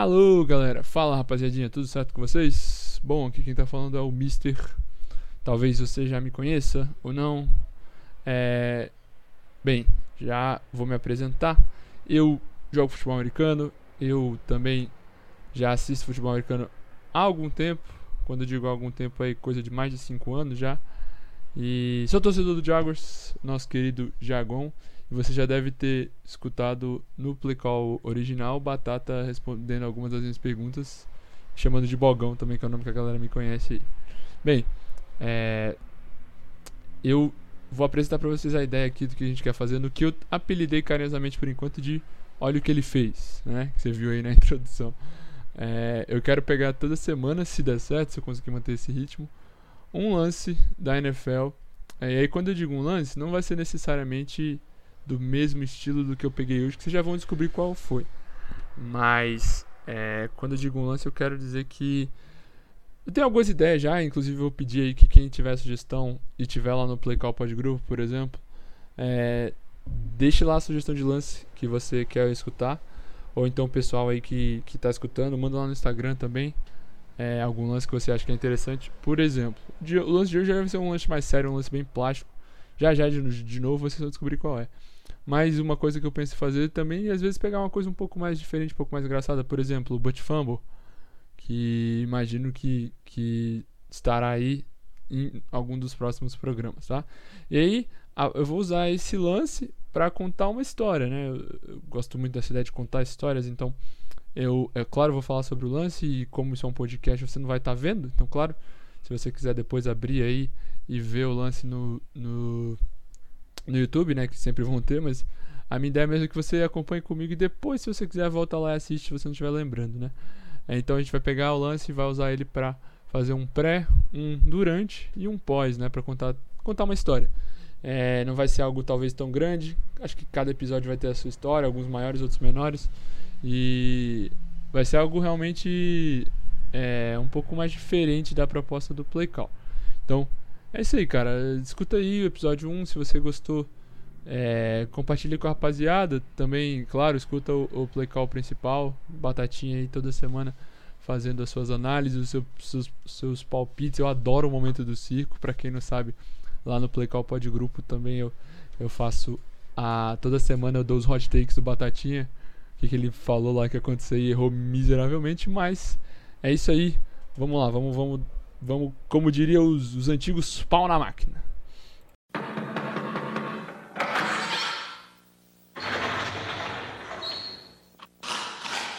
Alô, galera. Fala, rapaziadinha. Tudo certo com vocês? Bom, aqui quem tá falando é o Mister. Talvez você já me conheça ou não. É... Bem, já vou me apresentar. Eu jogo futebol americano. Eu também já assisto futebol americano há algum tempo. Quando eu digo há algum tempo aí, coisa de mais de 5 anos já. E sou torcedor do Jaguars, nosso querido Jagon. Você já deve ter escutado no Playcall original Batata respondendo algumas das minhas perguntas, chamando de Bogão também, que é o nome que a galera me conhece aí. Bem, é, eu vou apresentar para vocês a ideia aqui do que a gente quer fazer, no que eu apelidei carinhosamente por enquanto de Olha o que ele fez, né? Que você viu aí na introdução. É, eu quero pegar toda semana, se der certo, se eu conseguir manter esse ritmo, um lance da NFL. É, e aí, quando eu digo um lance, não vai ser necessariamente do mesmo estilo do que eu peguei hoje, que vocês já vão descobrir qual foi. Mas, é, quando eu digo um lance, eu quero dizer que eu tenho algumas ideias já, inclusive eu vou pedir aí que quem tiver sugestão e tiver lá no Play Call Pod Group, por exemplo, é, deixe lá a sugestão de lance que você quer escutar. Ou então o pessoal aí que, que tá escutando, manda lá no Instagram também. É, algum lance que você acha que é interessante. Por exemplo, o lance de hoje vai ser um lance mais sério, um lance bem plástico. Já já de, de novo vocês vão descobrir qual é. Mas uma coisa que eu penso em fazer também é às vezes pegar uma coisa um pouco mais diferente, um pouco mais engraçada. Por exemplo, o Butt Fumble que imagino que, que estará aí em algum dos próximos programas, tá? E aí eu vou usar esse lance para contar uma história, né? Eu, eu, gosto muito dessa ideia de contar histórias, então eu, é claro, vou falar sobre o lance e como isso é um podcast, você não vai estar tá vendo, então claro, se você quiser depois abrir aí e ver o lance no, no, no YouTube, né? Que sempre vão ter, mas a minha ideia é mesmo que você acompanhe comigo e depois, se você quiser, volta lá e assiste se você não estiver lembrando, né? É, então a gente vai pegar o lance e vai usar ele para fazer um pré, um durante e um pós, né, para contar contar uma história. É, não vai ser algo talvez tão grande. Acho que cada episódio vai ter a sua história, alguns maiores, outros menores. E vai ser algo realmente é, um pouco mais diferente da proposta do Play Call. Então, é isso aí, cara. Escuta aí o episódio 1 se você gostou. É, compartilhe com a rapaziada. Também, claro, escuta o, o Play Call principal. Batatinha aí toda semana fazendo as suas análises, os seus, seus, seus palpites. Eu adoro o momento do circo. Para quem não sabe, lá no Play Call Pod Grupo também eu, eu faço. A, toda semana eu dou os hot takes do Batatinha. O que, que ele falou lá que aconteceu e errou miseravelmente. Mas é isso aí. Vamos lá, vamos, vamos, vamos como diria os, os antigos, pau na máquina.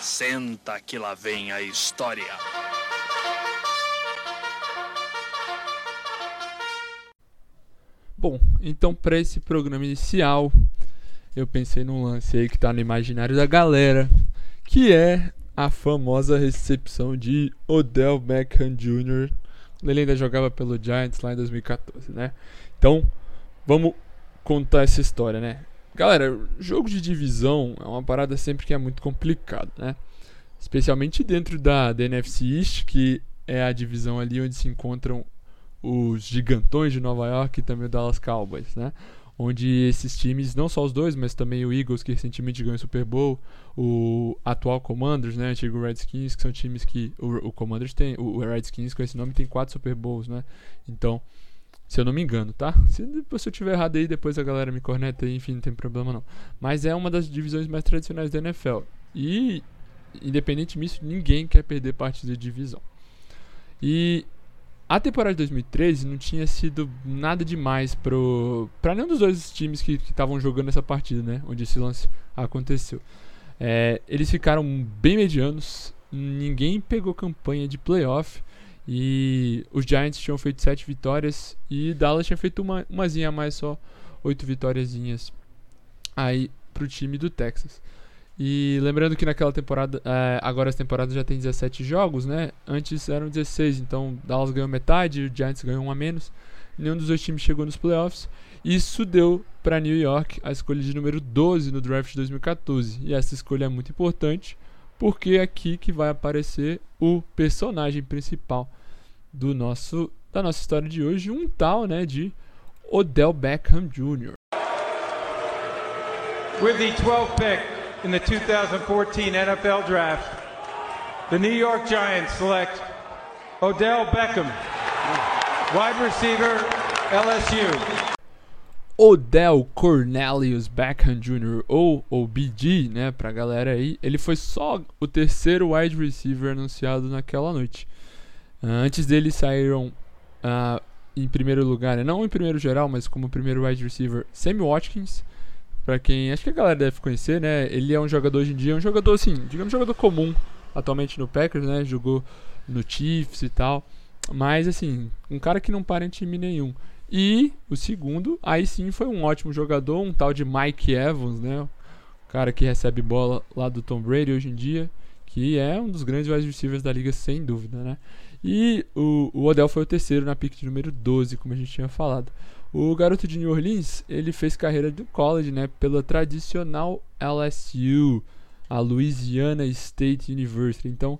Senta que lá vem a história. Bom, então para esse programa inicial, eu pensei num lance aí que tá no imaginário da galera, que é a famosa recepção de Odell Beckham Jr. Ele ainda jogava pelo Giants lá em 2014, né? Então, vamos contar essa história, né? Galera, jogo de divisão é uma parada sempre que é muito complicado, né? especialmente dentro da, da NFC East, que é a divisão ali onde se encontram os gigantões de Nova York e também o Dallas Cowboys, né? Onde esses times, não só os dois, mas também o Eagles, que recentemente ganhou o Super Bowl, o atual Commanders, né? Antigo Redskins, que são times que. O, o Commanders tem. O Redskins com esse nome tem quatro Super Bowls, né? Então, se eu não me engano, tá? Se, se eu tiver errado aí, depois a galera me corneta aí, enfim, não tem problema não. Mas é uma das divisões mais tradicionais da NFL. E independente disso, ninguém quer perder partida de divisão. E a temporada de 2013 não tinha sido nada demais para nenhum dos dois times que estavam jogando essa partida, né? Onde esse lance aconteceu. É, eles ficaram bem medianos, ninguém pegou campanha de playoff. E os Giants tinham feito 7 vitórias e Dallas tinha feito uma umazinha a mais só, 8 vitóriazinhas aí pro time do Texas. E lembrando que naquela temporada, é, agora essa temporada já tem 17 jogos, né? Antes eram 16, então Dallas ganhou metade, o Giants ganhou um a menos. Nenhum dos dois times chegou nos playoffs. Isso deu para New York a escolha de número 12 no draft de 2014. E essa escolha é muito importante, porque é aqui que vai aparecer o personagem principal do nosso da nossa história de hoje, um tal, né, de Odell Beckham Jr. With the 12th pick in the 2014 NFL Draft, The New York Giants select Odell Beckham, wide receiver, LSU. Odell Cornelius Beckham Jr. ou OBG, né, pra galera aí, ele foi só o terceiro wide receiver anunciado naquela noite. Uh, antes dele saíram uh, em primeiro lugar, né, não em primeiro geral, mas como primeiro wide receiver, Sammy Watkins. Pra quem acho que a galera deve conhecer, né? Ele é um jogador hoje em dia, um jogador assim, digamos, jogador comum atualmente no Packers, né? Jogou no Chiefs e tal. Mas assim, um cara que não para em time nenhum. E o segundo, aí sim foi um ótimo jogador, um tal de Mike Evans, né? O cara que recebe bola lá do Tom Brady hoje em dia, que é um dos grandes wide receivers da liga, sem dúvida, né? E o, o Odell foi o terceiro na pick de número 12, como a gente tinha falado. O garoto de New Orleans, ele fez carreira do college, né? Pela tradicional LSU, a Louisiana State University. Então,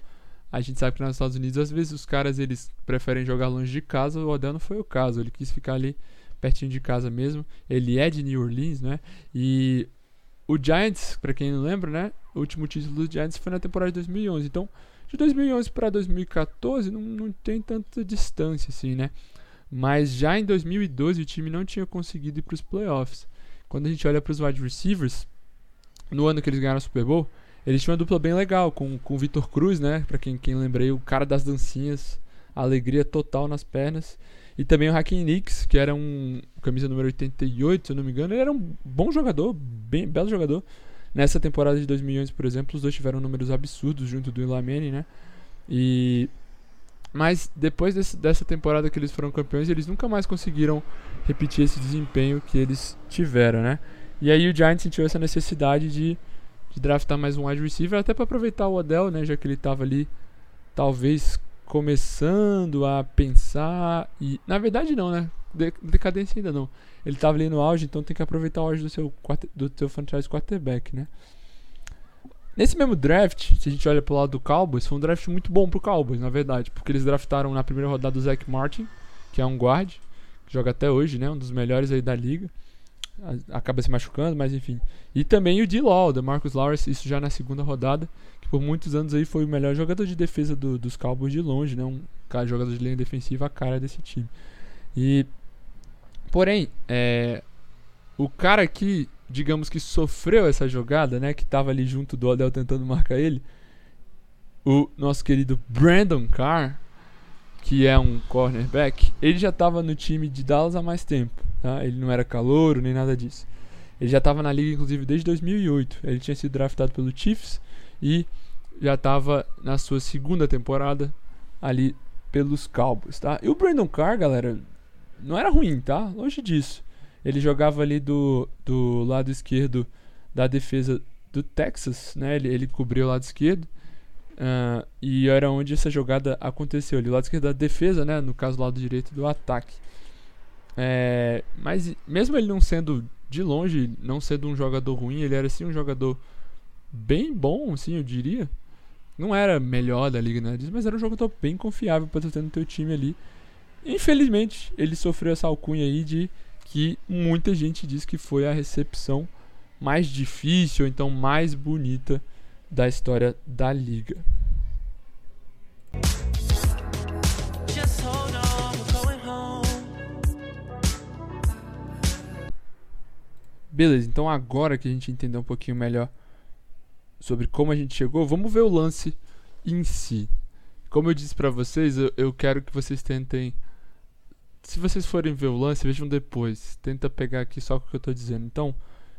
a gente sabe que nos Estados Unidos, às vezes os caras eles preferem jogar longe de casa. O Odell não foi o caso. Ele quis ficar ali pertinho de casa mesmo. Ele é de New Orleans, né? E o Giants, para quem não lembra, né? O último título do Giants foi na temporada de 2011. Então, de 2011 para 2014 não, não tem tanta distância assim, né? Mas já em 2012 o time não tinha conseguido ir para os playoffs. Quando a gente olha para os wide receivers, no ano que eles ganharam o Super Bowl, eles tinham uma dupla bem legal com, com o Vitor Cruz, né? Pra quem, quem lembrei, o cara das dancinhas, alegria total nas pernas. E também o Hakim Nix, que era um camisa número 88, se eu não me engano. Ele era um bom jogador, bem belo jogador. Nessa temporada de 2011, por exemplo, os dois tiveram números absurdos junto do Ilamene, né? E mas depois desse, dessa temporada que eles foram campeões, eles nunca mais conseguiram repetir esse desempenho que eles tiveram, né? E aí o Giants sentiu essa necessidade de de draftar mais um wide receiver, até para aproveitar o Odell, né, já que ele estava ali talvez começando a pensar e na verdade não, né? De, decadência ainda não. Ele estava ali no auge, então tem que aproveitar o auge do seu do seu franchise quarterback, né? Nesse mesmo draft, se a gente olha pro lado do Cowboys, foi um draft muito bom pro Cowboys, na verdade, porque eles draftaram na primeira rodada o Zach Martin, que é um guard, que joga até hoje, né, um dos melhores aí da liga acaba se machucando, mas enfim. E também o D-Law, da Marcus Lawrence, isso já na segunda rodada, que por muitos anos aí foi o melhor jogador de defesa do, dos Cowboys de longe, né? Um jogador de linha defensiva, a cara desse time. E, porém, é, o cara que, digamos que sofreu essa jogada, né? Que tava ali junto do Odell tentando marcar ele, o nosso querido Brandon Carr, que é um cornerback, ele já estava no time de Dallas há mais tempo. Tá? Ele não era calouro nem nada disso. Ele já estava na liga, inclusive, desde 2008. Ele tinha sido draftado pelo Chiefs e já estava na sua segunda temporada ali pelos Cowboys, tá? E o Brandon Carr, galera, não era ruim, tá? Longe disso. Ele jogava ali do, do lado esquerdo da defesa do Texas, né? Ele, ele cobriu o lado esquerdo. Uh, e era onde essa jogada aconteceu. Ali, o lado esquerdo da defesa, né? No caso, o lado direito do ataque. É, mas mesmo ele não sendo de longe, não sendo um jogador ruim, ele era assim um jogador bem bom, assim, eu diria. Não era melhor da liga, né? Mas era um jogador bem confiável para ter no teu time ali. Infelizmente, ele sofreu essa alcunha aí de que muita gente diz que foi a recepção mais difícil, ou então mais bonita da história da liga. Beleza, então agora que a gente entendeu um pouquinho melhor sobre como a gente chegou, vamos ver o lance em si. Como eu disse para vocês, eu, eu, quero que vocês tentem. Se vocês forem ver o lance, vejam depois. Tenta pegar aqui só o que eu tô dizendo. Então,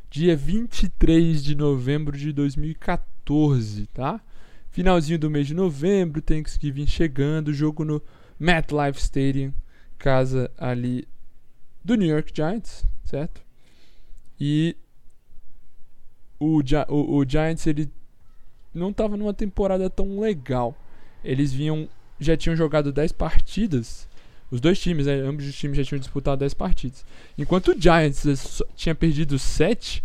dia 23 de novembro de 2014, tá? Finalzinho do mês de novembro, Thanksgiving chegando, jogo no MetLife Stadium, casa ali do New York Giants, certo? E o, o, o Giants ele não estava numa temporada tão legal. Eles vinham já tinham jogado 10 partidas. Os dois times, né, ambos os times já tinham disputado 10 partidas. Enquanto o Giants tinha perdido 7,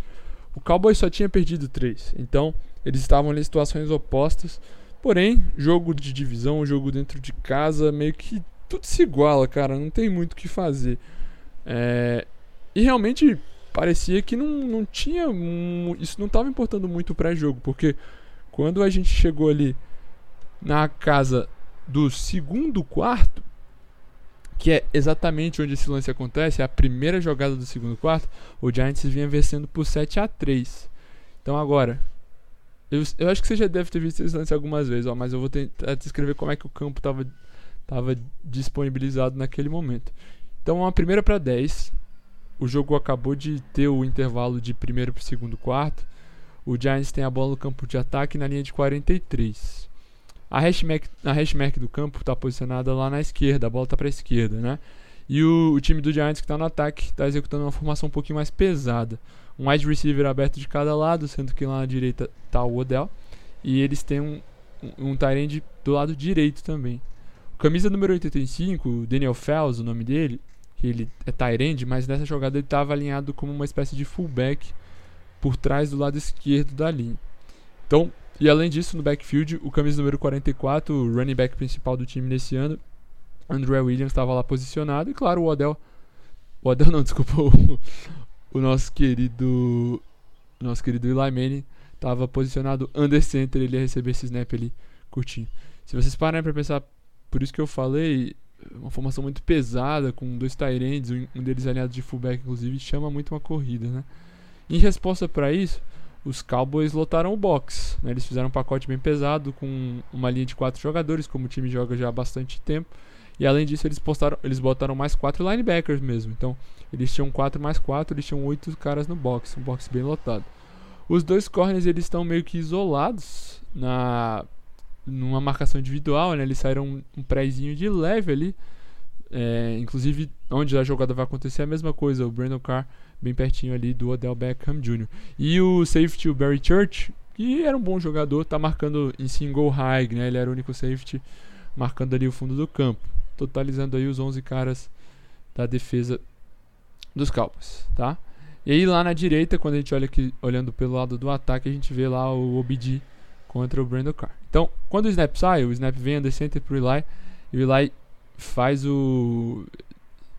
o Cowboys só tinha perdido 3. Então, eles estavam em situações opostas. Porém, jogo de divisão, jogo dentro de casa, meio que tudo se iguala, cara. Não tem muito o que fazer. É... E realmente parecia que não, não tinha. Isso não estava importando muito o pré-jogo, porque quando a gente chegou ali na casa do segundo quarto, que é exatamente onde esse lance acontece, é a primeira jogada do segundo quarto, o Giants vinha vencendo por 7 a 3 Então agora, eu, eu acho que você já deve ter visto esse lance algumas vezes, ó, mas eu vou tentar descrever como é que o campo estava tava disponibilizado naquele momento. Então, uma primeira para 10, o jogo acabou de ter o intervalo de primeiro para segundo quarto. O Giants tem a bola no campo de ataque na linha de 43. A hashmark, a hashmark do campo está posicionada lá na esquerda, a bola está para a esquerda, né? E o, o, time do Giants que está no ataque está executando uma formação um pouquinho mais pesada. Um wide receiver aberto de cada lado, sendo que lá na direita está o Odell. E eles têm um, um, um do lado direito também. Camisa número 85, Daniel Fells, o nome dele, que ele é tight mas nessa jogada ele estava alinhado como uma espécie de fullback por trás do lado esquerdo da linha. Então, e além disso, no backfield, o camisa número 44, o running back principal do time nesse ano, André Williams estava lá posicionado. E claro, o Odell. O Odell não, desculpa. O, o nosso querido. O nosso querido Eli Manning estava posicionado under center. Ele ia receber esse snap ali curtinho. Se vocês pararem para pensar, por isso que eu falei, uma formação muito pesada, com dois Tyrands, um deles alinhado de fullback, inclusive, chama muito uma corrida, né? Em resposta para isso, os Cowboys lotaram o box. Né? Eles fizeram um pacote bem pesado com uma linha de quatro jogadores, como o time joga já há bastante tempo. E além disso, eles, postaram, eles botaram mais quatro linebackers mesmo. Então, eles tinham quatro mais quatro, eles tinham oito caras no box, um box bem lotado. Os dois corners eles estão meio que isolados na numa marcação individual, né? Eles saíram um, um prézinho de leve ali. É, inclusive, onde a jogada vai acontecer é a mesma coisa. O Brandon Carr bem pertinho ali do Odell Beckham Jr. E o safety, o Barry Church, que era um bom jogador, tá marcando em single high, né? Ele era o único safety marcando ali o fundo do campo, totalizando aí os 11 caras da defesa dos Cowboys, tá? E aí lá na direita, quando a gente olha aqui, olhando pelo lado do ataque, a gente vê lá o OBD contra o Brandon Carr. Então, quando o snap sai, o snap vem under center pro Eli, e o Eli faz o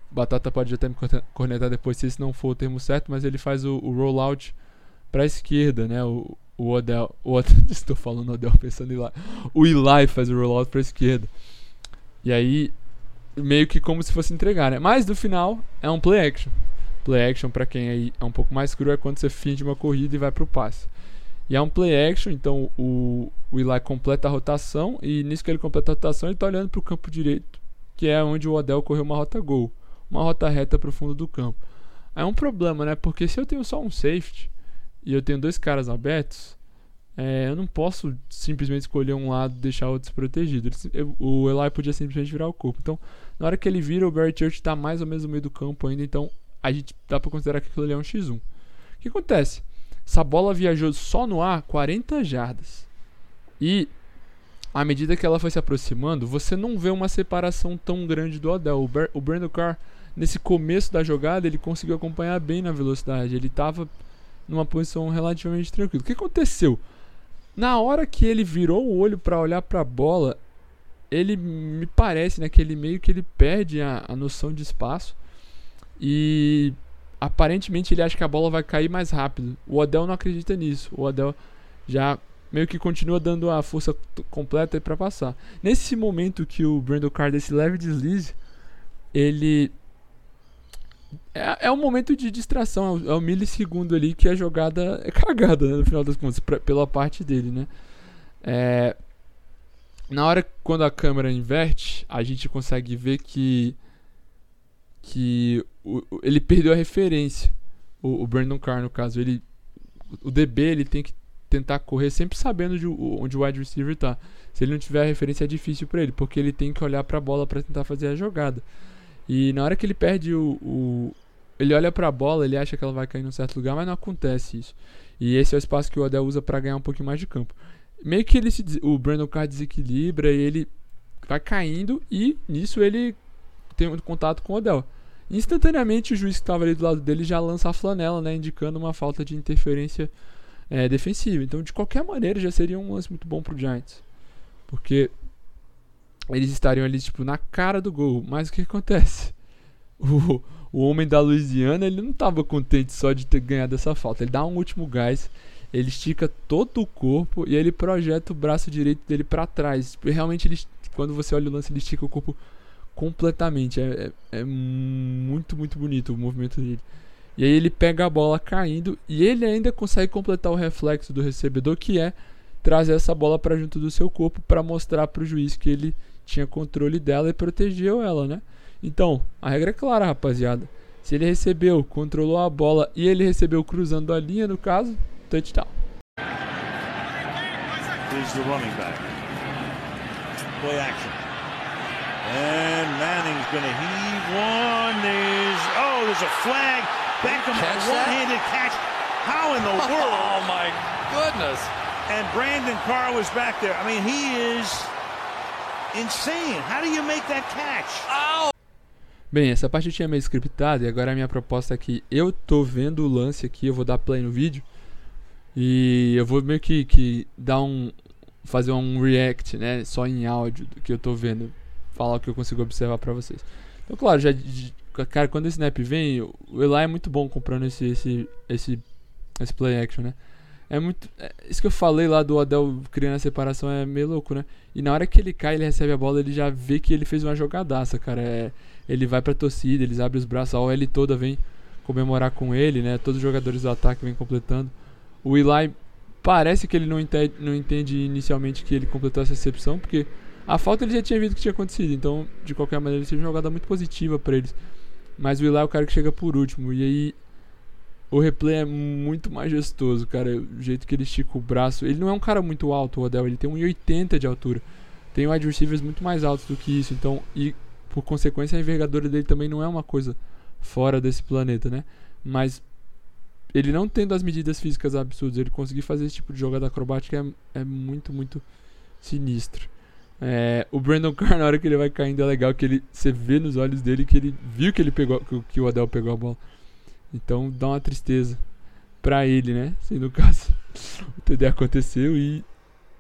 Batata pode até me cornetar depois se esse não for o termo certo, mas ele faz o, o rollout para a esquerda, né? O, o Odell, o Odell, estou falando Odell pensando em lá. O Eli faz o rollout para a esquerda. E aí meio que como se fosse entregar, né? Mas no final é um play action. Play action para quem aí é um pouco mais cru é quando você finge uma corrida e vai pro passe. E é um play action, então o, o Eli completa a rotação e nisso que ele completa a rotação ele está olhando para o campo direito, que é onde o Odell correu uma rota gol uma rota reta para o fundo do campo. É um problema, né? Porque se eu tenho só um safety e eu tenho dois caras abertos, é, eu não posso simplesmente escolher um lado e deixar o outro desprotegido. o Eli podia simplesmente virar o corpo. Então, na hora que ele vira, o Barry Church está mais ou menos no meio do campo ainda. Então, a gente dá para considerar que aquilo ali é um X1. O que acontece? Essa bola viajou só no ar 40 jardas. E à medida que ela foi se aproximando, você não vê uma separação tão grande do Odell. O, Ber o Brandon Carr nesse começo da jogada, ele conseguiu acompanhar bem na velocidade. Ele estava numa posição relativamente tranquila. O que aconteceu? Na hora que ele virou o olho para olhar para a bola, ele me parece naquele né, meio que ele perde a, a noção de espaço e aparentemente ele acha que a bola vai cair mais rápido. O Odell não acredita nisso. O Odell já meio que continua dando a força completa para passar. Nesse momento que o Brandon Carr desse leve deslize, ele é, é um momento de distração, é o, é milissegundo ali que a jogada é cagada, né, no final das contas, pra, pela parte dele, né? É, na hora quando a câmera inverte, a gente consegue ver que que o, ele perdeu a referência. O, o Brandon Carr, no caso, ele o DB ele tem que tentar correr sempre sabendo de, onde o wide receiver está. Se ele não tiver a referência é difícil para ele, porque ele tem que olhar para a bola para tentar fazer a jogada. E na hora que ele perde o. o ele olha para a bola, ele acha que ela vai cair em um certo lugar, mas não acontece isso. E esse é o espaço que o Odell usa para ganhar um pouquinho mais de campo. Meio que ele se, o Brandon Carr desequilibra e ele vai caindo e nisso ele tem um contato com o Odell. Instantaneamente o juiz que estava ali do lado dele já lança a flanela, né, indicando uma falta de interferência é, defensiva. Então, de qualquer maneira, já seria um lance muito bom pro Giants. Porque eles estariam ali, tipo, na cara do gol. Mas o que acontece? O, o homem da Louisiana, ele não estava contente só de ter ganhado essa falta. Ele dá um último gás ele estica todo o corpo e ele projeta o braço direito dele para trás. Tipo, realmente, ele, quando você olha o lance, ele estica o corpo completamente. É, é, é, muito, muito bonito o movimento dele. E aí ele pega a bola caindo e ele ainda consegue completar o reflexo do recebedor, que é trazer essa bola para junto do seu corpo para mostrar para o juiz que ele tinha controle dela e protegeu ela, né? Então, a regra é clara, rapaziada. Se ele recebeu, controlou a bola e ele recebeu cruzando a linha, no caso, touchdown. Play action. And Manning's going heave one. There's, oh, there's a flag. Beckham, a one-handed catch. How in the world? Oh, my goodness. And Brandon Carr was back there. I mean, he is insane. How do you make that catch? Oh. Bem, essa parte eu tinha meio scriptada e agora a minha proposta é que eu tô vendo o lance aqui, eu vou dar play no vídeo e eu vou meio que, que dar um. fazer um react, né? Só em áudio do que eu tô vendo. Falar o que eu consigo observar pra vocês. Então, claro, já. Cara, quando esse snap vem, o Eli é muito bom comprando esse, esse, esse, esse play action, né? É muito. É, isso que eu falei lá do Odell criando a separação é meio louco, né? E na hora que ele cai, ele recebe a bola, ele já vê que ele fez uma jogadaça, cara. É, ele vai pra torcida, eles abrem os braços, a OL toda vem comemorar com ele, né? Todos os jogadores do ataque vêm completando. O Eli parece que ele não entende, não entende inicialmente que ele completou essa recepção, porque a falta ele já tinha visto que tinha acontecido, então de qualquer maneira ele seja uma jogada muito positiva para eles. Mas o Eli é o cara que chega por último, e aí o replay é muito majestoso, cara. O jeito que ele estica o braço. Ele não é um cara muito alto, o Odell, ele tem 1,80 de altura. Tem wide receivers muito mais altos do que isso, então, e por consequência a envergadura dele também não é uma coisa fora desse planeta, né? Mas ele não tendo as medidas físicas absurdas, ele conseguir fazer esse tipo de jogada acrobática é, é muito, muito sinistro. É, o Brandon Carr, na hora que ele vai caindo, é legal que ele, você vê nos olhos dele que ele viu que ele pegou, que, que o Adel pegou a bola. Então dá uma tristeza pra ele, né? Assim, no caso, o TD aconteceu e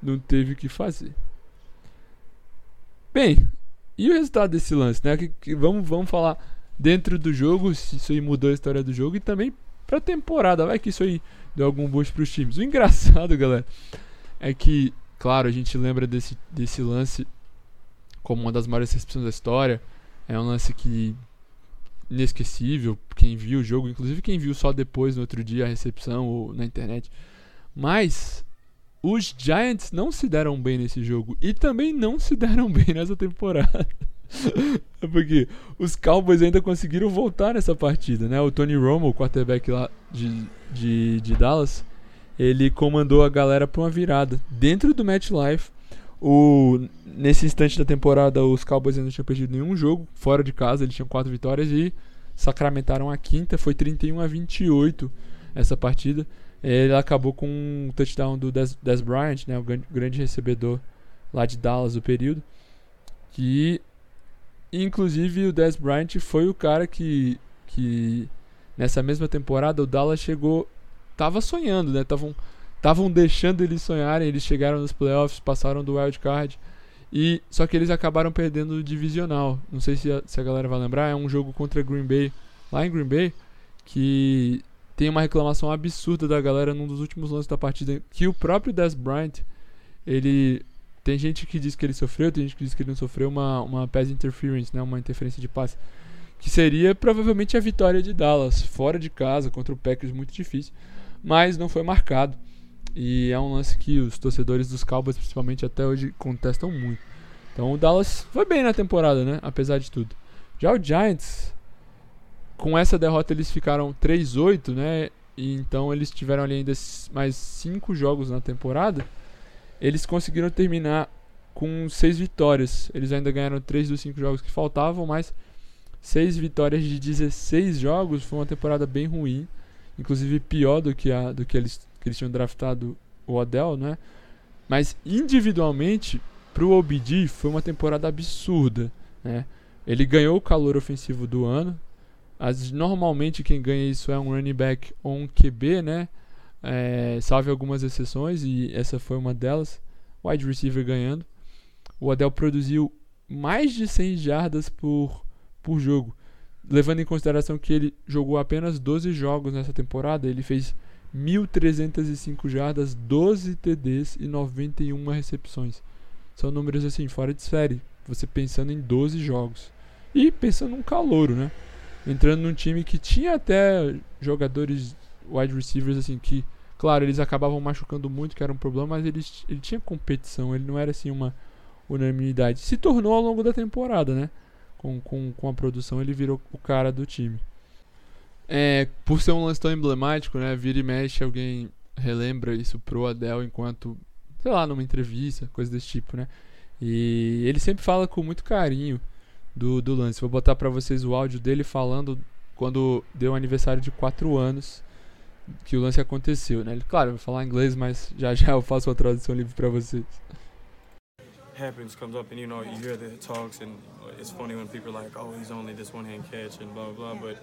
não teve o que fazer. Bem, e o resultado desse lance, né? Que, que, vamos, vamos falar dentro do jogo, se isso aí mudou a história do jogo e também pra temporada. Vai que isso aí deu algum boost pros times. O engraçado, galera, é que, claro, a gente lembra desse, desse lance como uma das maiores recepções da história. É um lance que inesquecível, quem viu o jogo, inclusive quem viu só depois no outro dia a recepção ou na internet. Mas os Giants não se deram bem nesse jogo e também não se deram bem nessa temporada. Porque os Cowboys ainda conseguiram voltar nessa partida, né? O Tony Romo, o quarterback lá de, de, de Dallas, ele comandou a galera para uma virada dentro do match life. O, nesse instante da temporada, os Cowboys ainda não tinham perdido nenhum jogo fora de casa, eles tinham quatro vitórias e sacramentaram a quinta, foi 31 a 28 essa partida. Ele acabou com um touchdown do Des, Des Bryant, né, o grande recebedor lá de Dallas do período, que Inclusive o Dez Bryant foi o cara que, que nessa mesma temporada o Dallas chegou, tava sonhando, né? Tavam, estavam deixando eles sonharem, eles chegaram nos playoffs, passaram do wild card e só que eles acabaram perdendo o divisional. Não sei se a, se a galera vai lembrar, é um jogo contra Green Bay, lá em Green Bay, que tem uma reclamação absurda da galera num dos últimos lances da partida que o próprio Dez Bryant ele tem gente que diz que ele sofreu, tem gente que diz que ele não sofreu uma, uma pass interference, né, uma interferência de passe, que seria provavelmente a vitória de Dallas, fora de casa, contra o Packers, muito difícil, mas não foi marcado. E é um lance que os torcedores dos Cowboys, principalmente até hoje, contestam muito. Então o Dallas foi bem na temporada, né, apesar de tudo. Já o Giants, com essa derrota eles ficaram 3-8, né, e então eles tiveram ali ainda mais 5 jogos na temporada eles conseguiram terminar com seis vitórias. Eles ainda ganharam três dos cinco jogos que faltavam, mas seis vitórias de 16 jogos foi uma temporada bem ruim, inclusive pior do que a do que eles que eles tinham draftado o Odell, né? Mas individualmente pro OBD foi uma temporada absurda, né? Ele ganhou o calor ofensivo do ano. As, normalmente quem ganha isso é um running back ou um QB, né? é, salve algumas exceções, e essa foi uma delas. Wide receiver ganhando. O Adel produziu mais de 100 jardas por, por jogo. Levando em consideração que ele jogou apenas 12 jogos nessa temporada, ele fez 1.305 jardas, 12 TDs e 91 recepções. São números assim, fora de série. Você pensando em 12 jogos. E pensando num calouro, né? Entrando num time que tinha até jogadores wide receivers assim que, claro, eles acabavam machucando muito, que era um problema, mas ele, ele tinha competição, ele não era assim uma unanimidade. Se tornou ao longo da temporada, né? Com, com, com a produção, ele virou o cara do time. É, por ser um lance tão emblemático, né? Vira e mexe, alguém relembra isso pro Adel enquanto, sei lá, numa entrevista, coisa desse tipo, né? E ele sempre fala com muito carinho do, do lance. Vou botar para vocês o áudio dele falando quando deu aniversário de 4 anos que o lance aconteceu, né? Ele, claro, vai falar inglês, mas já já eu faço a tradução livre para vocês. Happens comes up and you know you hear the talks and it's funny when people are like oh he's only this one hand catch and blah blah, blah but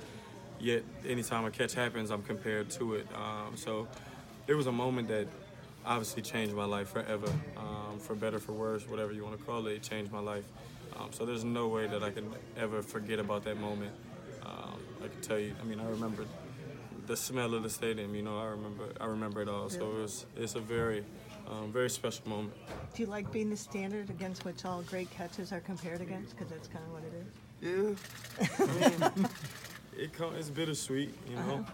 yet anytime a catch happens, I'm compared to it. Um, so it was a moment that obviously changed my life forever, um, for better, for worse, whatever you want to call it. It changed my life. Um, so there's no way that I can ever forget about that moment. Um, I can tell you. I mean, I remember the smell of the stadium. You know, I remember. I remember it all. So it was. It's a very, um, very special moment. Do you like being the standard against which all great catches are compared against? Because that's kind of what it is. Yeah. I mean, it come, it's bittersweet, you know,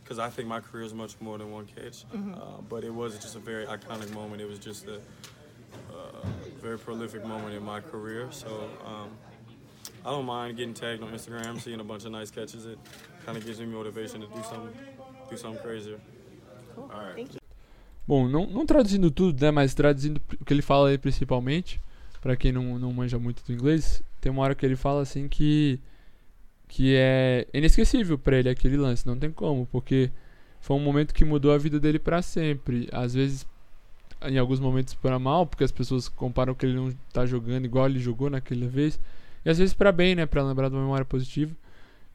because uh, uh I think my career is much more than one catch. Mm-hmm. Uh, but it was just a very iconic moment. It was just a uh, very prolific moment in my career. So um, I don't mind getting tagged on Instagram, seeing a bunch of nice catches. It kind of gives me motivation to do something, do something crazier. Cool. All right. Thank you. Bom, não, não traduzindo tudo, né, mas traduzindo o que ele fala aí principalmente, para quem não, não manja muito do inglês, tem uma hora que ele fala assim que que é inesquecível para ele aquele lance, não tem como, porque foi um momento que mudou a vida dele para sempre. Às vezes, em alguns momentos para mal, porque as pessoas comparam que ele não tá jogando igual ele jogou naquela vez, e às vezes para bem, né, para lembrar de uma memória positiva.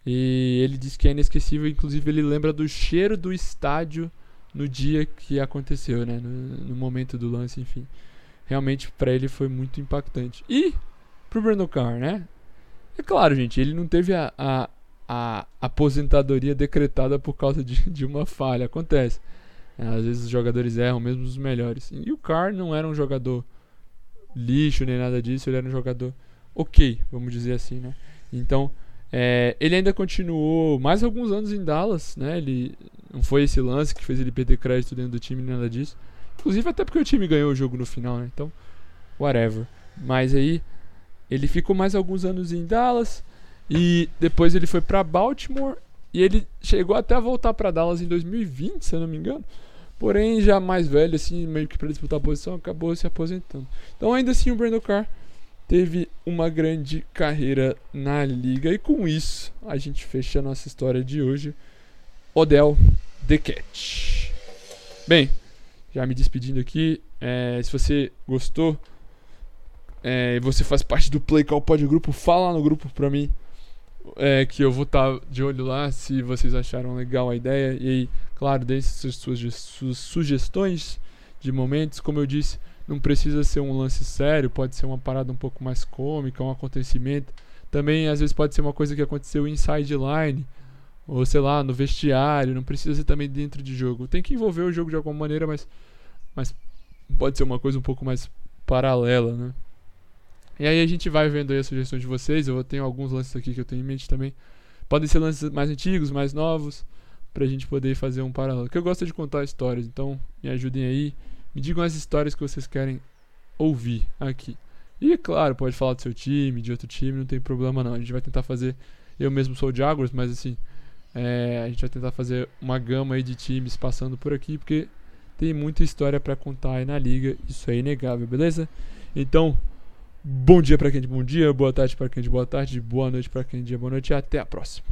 E ele diz que é inesquecível, inclusive ele lembra do cheiro do estádio no dia que aconteceu, né, no, no momento do lance, enfim. Realmente para ele foi muito impactante. E pro Brandon Carr, né? É claro, gente, ele não teve a, a, a aposentadoria decretada por causa de, de uma falha. Acontece. É, às vezes os jogadores erram, mesmo os melhores. E o Carr não era um jogador lixo nem nada disso, ele era um jogador ok, vamos dizer assim, né? Então, é, ele ainda continuou mais alguns anos em Dallas, né? Ele não foi esse lance que fez ele perder crédito dentro do time, nada disso. Inclusive até porque o time ganhou o jogo no final, né? Então, whatever. Mas aí ele ficou mais alguns anos em Dallas e depois ele foi para Baltimore e ele chegou até a voltar para Dallas em 2020, se eu não me engano. Porém, já mais velho, assim, meio que para disputar a posição, acabou se aposentando. Então, ainda assim, o Brandon Carr teve uma grande carreira na liga. E com isso, a gente fecha a nossa história de hoje. Odell The Cat. Bem, já me despedindo aqui. É, se você gostou é, você faz parte do Play Call Pod Grupo, fala no grupo pra mim. É, que eu vou estar tá de olho lá se vocês acharam legal a ideia. E aí, claro, deixe suas, suas sugestões de momentos. Como eu disse, não precisa ser um lance sério, pode ser uma parada um pouco mais cômica, um acontecimento. Também, às vezes, pode ser uma coisa que aconteceu inside line, ou sei lá, no vestiário. Não precisa ser também dentro de jogo. Tem que envolver o jogo de alguma maneira, mas, mas pode ser uma coisa um pouco mais paralela, né? E aí a gente vai vendo aí as sugestões de vocês. Eu tenho alguns lances aqui que eu tenho em mente também. Podem ser lances mais antigos, mais novos, pra gente poder fazer um paralelo. Que eu gosto de contar histórias, então me ajudem aí. Me digam as histórias que vocês querem ouvir aqui. E claro, pode falar do seu time, de outro time, não tem problema não. A gente vai tentar fazer. Eu mesmo sou o Jaguars, mas assim, é, a gente vai tentar fazer uma gama aí de times passando por aqui, porque tem muita história para contar aí na liga. Isso é inegável, beleza? Então, Bom dia para quem é de bom dia, boa tarde para quem é de boa tarde, boa noite para quem é de boa noite e até a próxima.